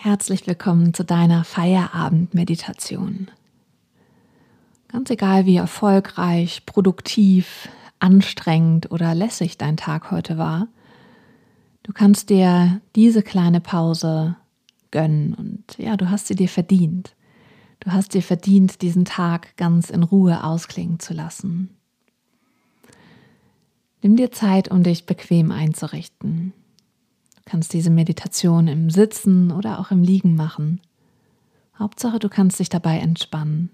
Herzlich willkommen zu deiner Feierabendmeditation. Ganz egal, wie erfolgreich, produktiv, anstrengend oder lässig dein Tag heute war, du kannst dir diese kleine Pause gönnen und ja, du hast sie dir verdient. Du hast dir verdient, diesen Tag ganz in Ruhe ausklingen zu lassen. Nimm dir Zeit, um dich bequem einzurichten kannst diese Meditation im Sitzen oder auch im Liegen machen. Hauptsache, du kannst dich dabei entspannen.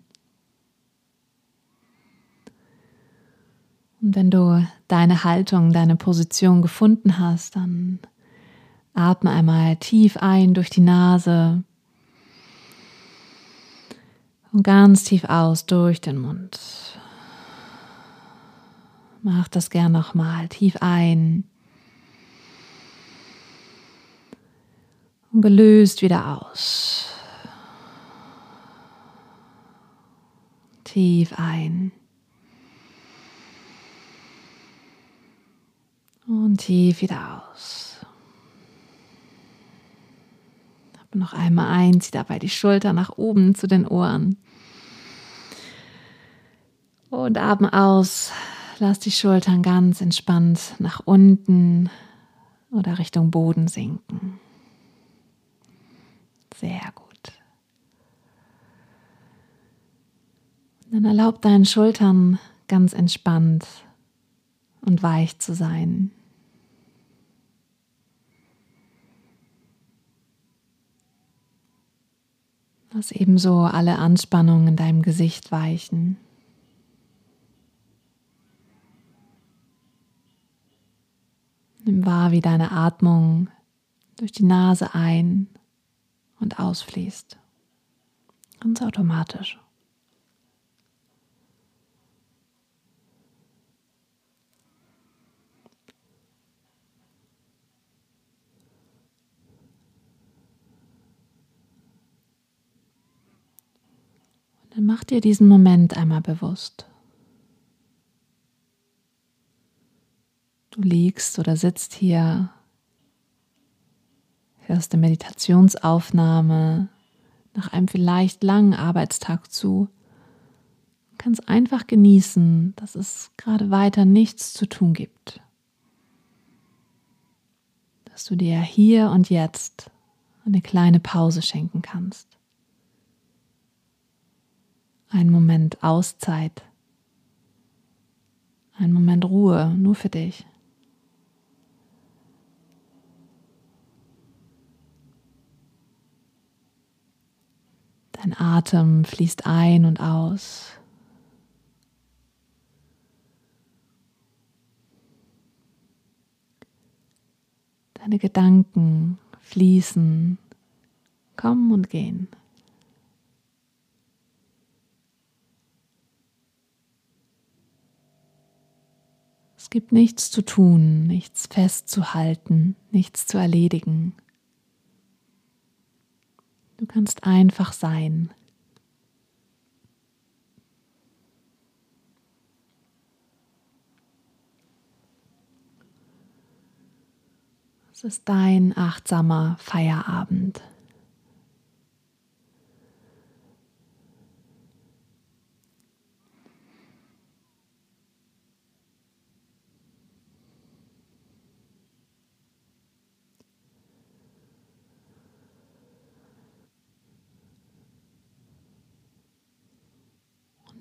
Und wenn du deine Haltung, deine Position gefunden hast, dann atme einmal tief ein durch die Nase und ganz tief aus durch den Mund. Mach das gern nochmal. Tief ein. Und gelöst wieder aus. Tief ein. Und tief wieder aus. Noch einmal ein, zieh dabei die Schulter nach oben zu den Ohren. Und atme aus. Lass die Schultern ganz entspannt nach unten oder Richtung Boden sinken. Sehr gut. dann erlaub deinen Schultern ganz entspannt und weich zu sein. Lass ebenso alle Anspannungen in deinem Gesicht weichen. Nimm wahr, wie deine Atmung durch die Nase ein und ausfließt. Ganz automatisch. Und dann mach dir diesen Moment einmal bewusst. Du liegst oder sitzt hier hörst eine Meditationsaufnahme nach einem vielleicht langen Arbeitstag zu. Kannst einfach genießen, dass es gerade weiter nichts zu tun gibt. Dass du dir hier und jetzt eine kleine Pause schenken kannst. Ein Moment Auszeit. Ein Moment Ruhe nur für dich. Dein Atem fließt ein und aus. Deine Gedanken fließen, kommen und gehen. Es gibt nichts zu tun, nichts festzuhalten, nichts zu erledigen. Du kannst einfach sein. Es ist dein achtsamer Feierabend.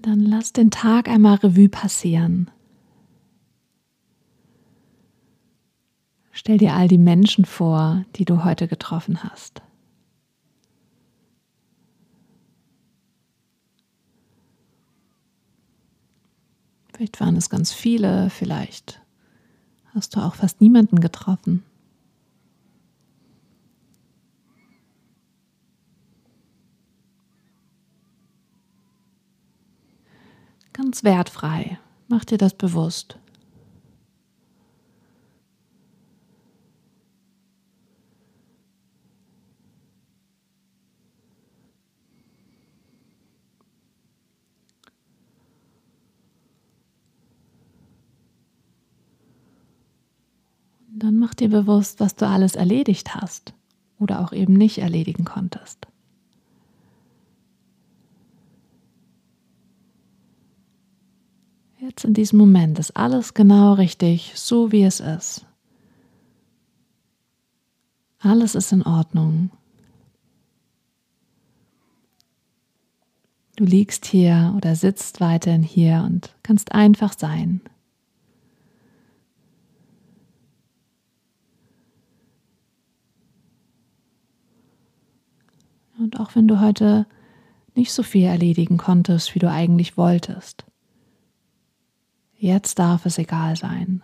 Dann lass den Tag einmal Revue passieren. Stell dir all die Menschen vor, die du heute getroffen hast. Vielleicht waren es ganz viele, vielleicht hast du auch fast niemanden getroffen. Ganz wertfrei. Mach dir das bewusst. dann mach dir bewusst, was du alles erledigt hast oder auch eben nicht erledigen konntest. Jetzt in diesem Moment ist alles genau richtig, so wie es ist. Alles ist in Ordnung. Du liegst hier oder sitzt weiterhin hier und kannst einfach sein. Und auch wenn du heute nicht so viel erledigen konntest, wie du eigentlich wolltest, Jetzt darf es egal sein.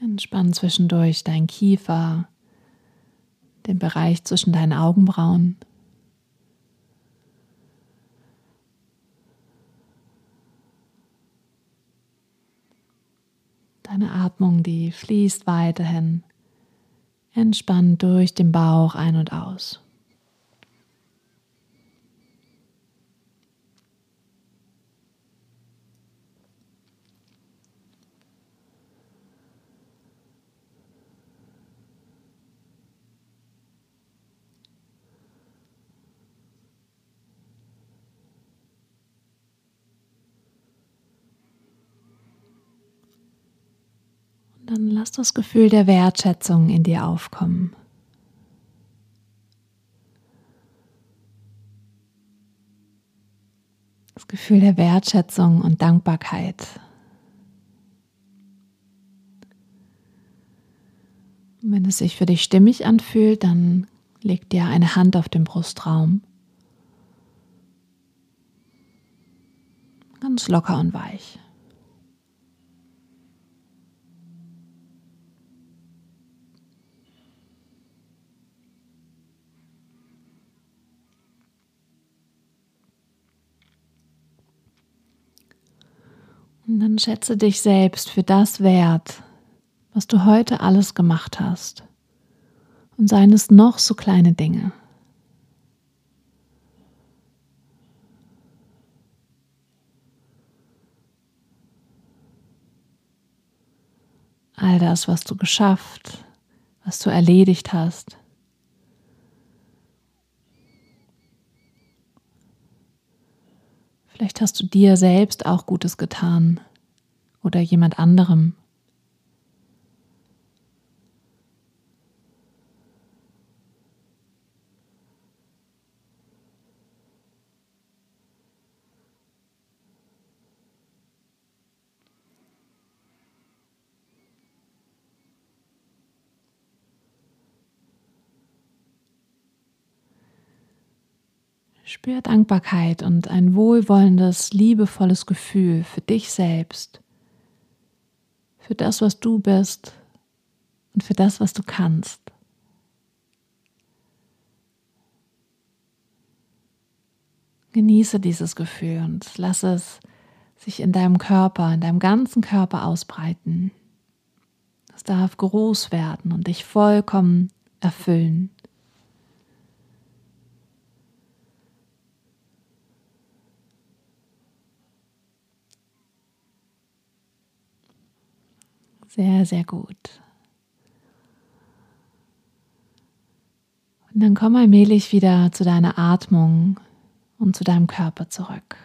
Entspann zwischendurch dein Kiefer, den Bereich zwischen deinen Augenbrauen. Deine Atmung, die fließt weiterhin entspannt durch den Bauch ein und aus. Dann lass das Gefühl der Wertschätzung in dir aufkommen. Das Gefühl der Wertschätzung und Dankbarkeit. Wenn es sich für dich stimmig anfühlt, dann leg dir eine Hand auf den Brustraum. Ganz locker und weich. Und dann schätze dich selbst für das wert, was du heute alles gemacht hast. Und seien es noch so kleine Dinge. All das, was du geschafft, was du erledigt hast. Vielleicht hast du dir selbst auch Gutes getan oder jemand anderem. Spür Dankbarkeit und ein wohlwollendes, liebevolles Gefühl für dich selbst, für das, was du bist und für das, was du kannst. Genieße dieses Gefühl und lass es sich in deinem Körper, in deinem ganzen Körper ausbreiten. Es darf groß werden und dich vollkommen erfüllen. Sehr, sehr gut. Und dann komm allmählich wieder zu deiner Atmung und zu deinem Körper zurück.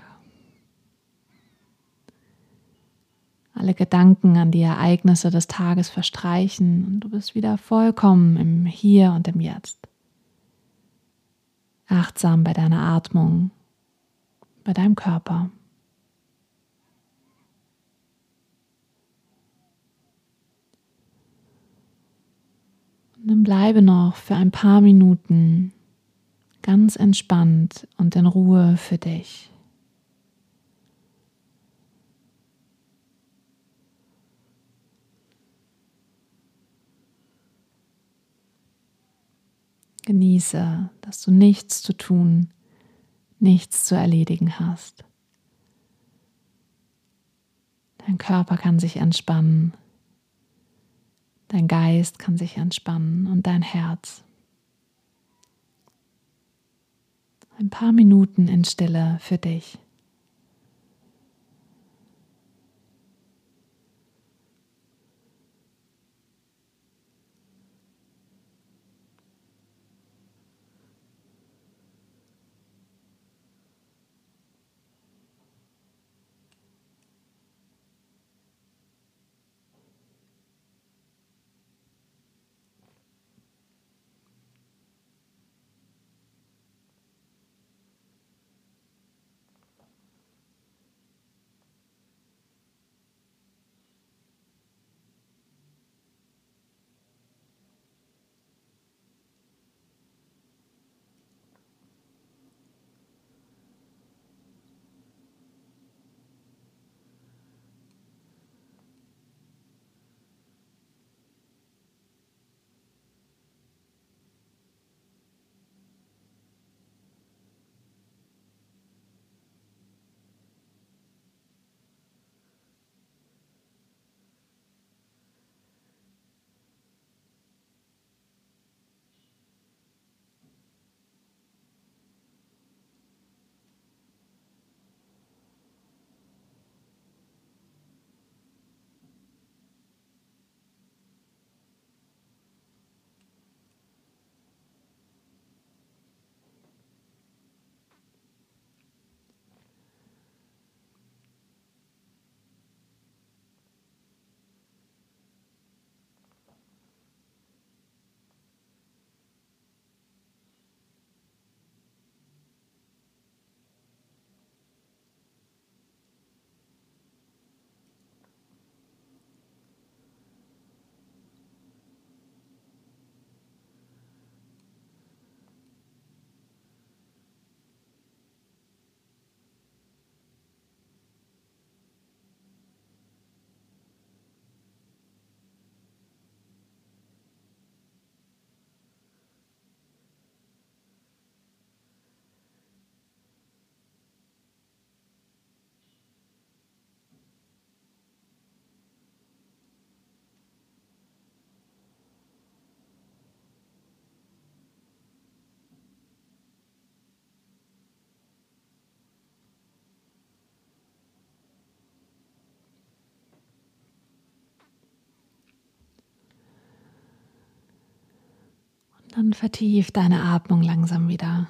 Alle Gedanken an die Ereignisse des Tages verstreichen und du bist wieder vollkommen im Hier und im Jetzt. Achtsam bei deiner Atmung, bei deinem Körper. Dann bleibe noch für ein paar Minuten ganz entspannt und in Ruhe für dich. Genieße, dass du nichts zu tun, nichts zu erledigen hast. Dein Körper kann sich entspannen. Dein Geist kann sich entspannen und dein Herz. Ein paar Minuten in Stille für dich. Dann vertief deine Atmung langsam wieder.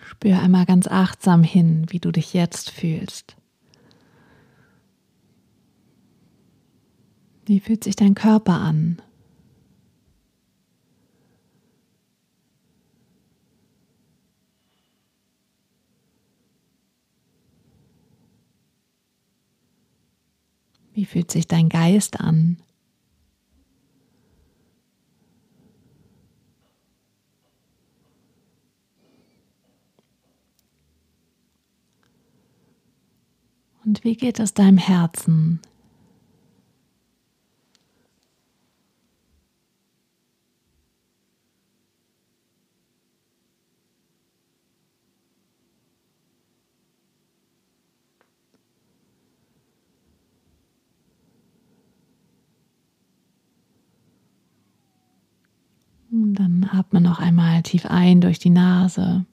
Spür einmal ganz achtsam hin, wie du dich jetzt fühlst. Wie fühlt sich dein Körper an? Wie fühlt sich dein Geist an? Und wie geht es deinem Herzen? Dann atme noch einmal tief ein durch die Nase.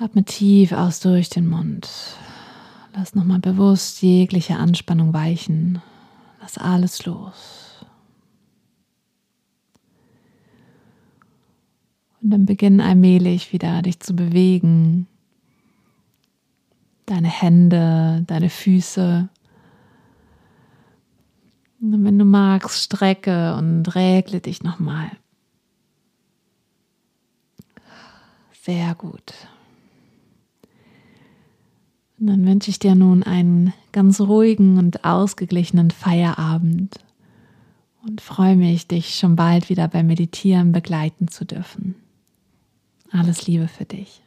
Atme tief aus durch den Mund. Lass nochmal bewusst jegliche Anspannung weichen. Lass alles los. Und dann beginn allmählich wieder dich zu bewegen. Deine Hände, deine Füße. Und wenn du magst, strecke und regle dich nochmal. Sehr gut. Dann wünsche ich dir nun einen ganz ruhigen und ausgeglichenen Feierabend und freue mich, dich schon bald wieder beim Meditieren begleiten zu dürfen. Alles Liebe für dich.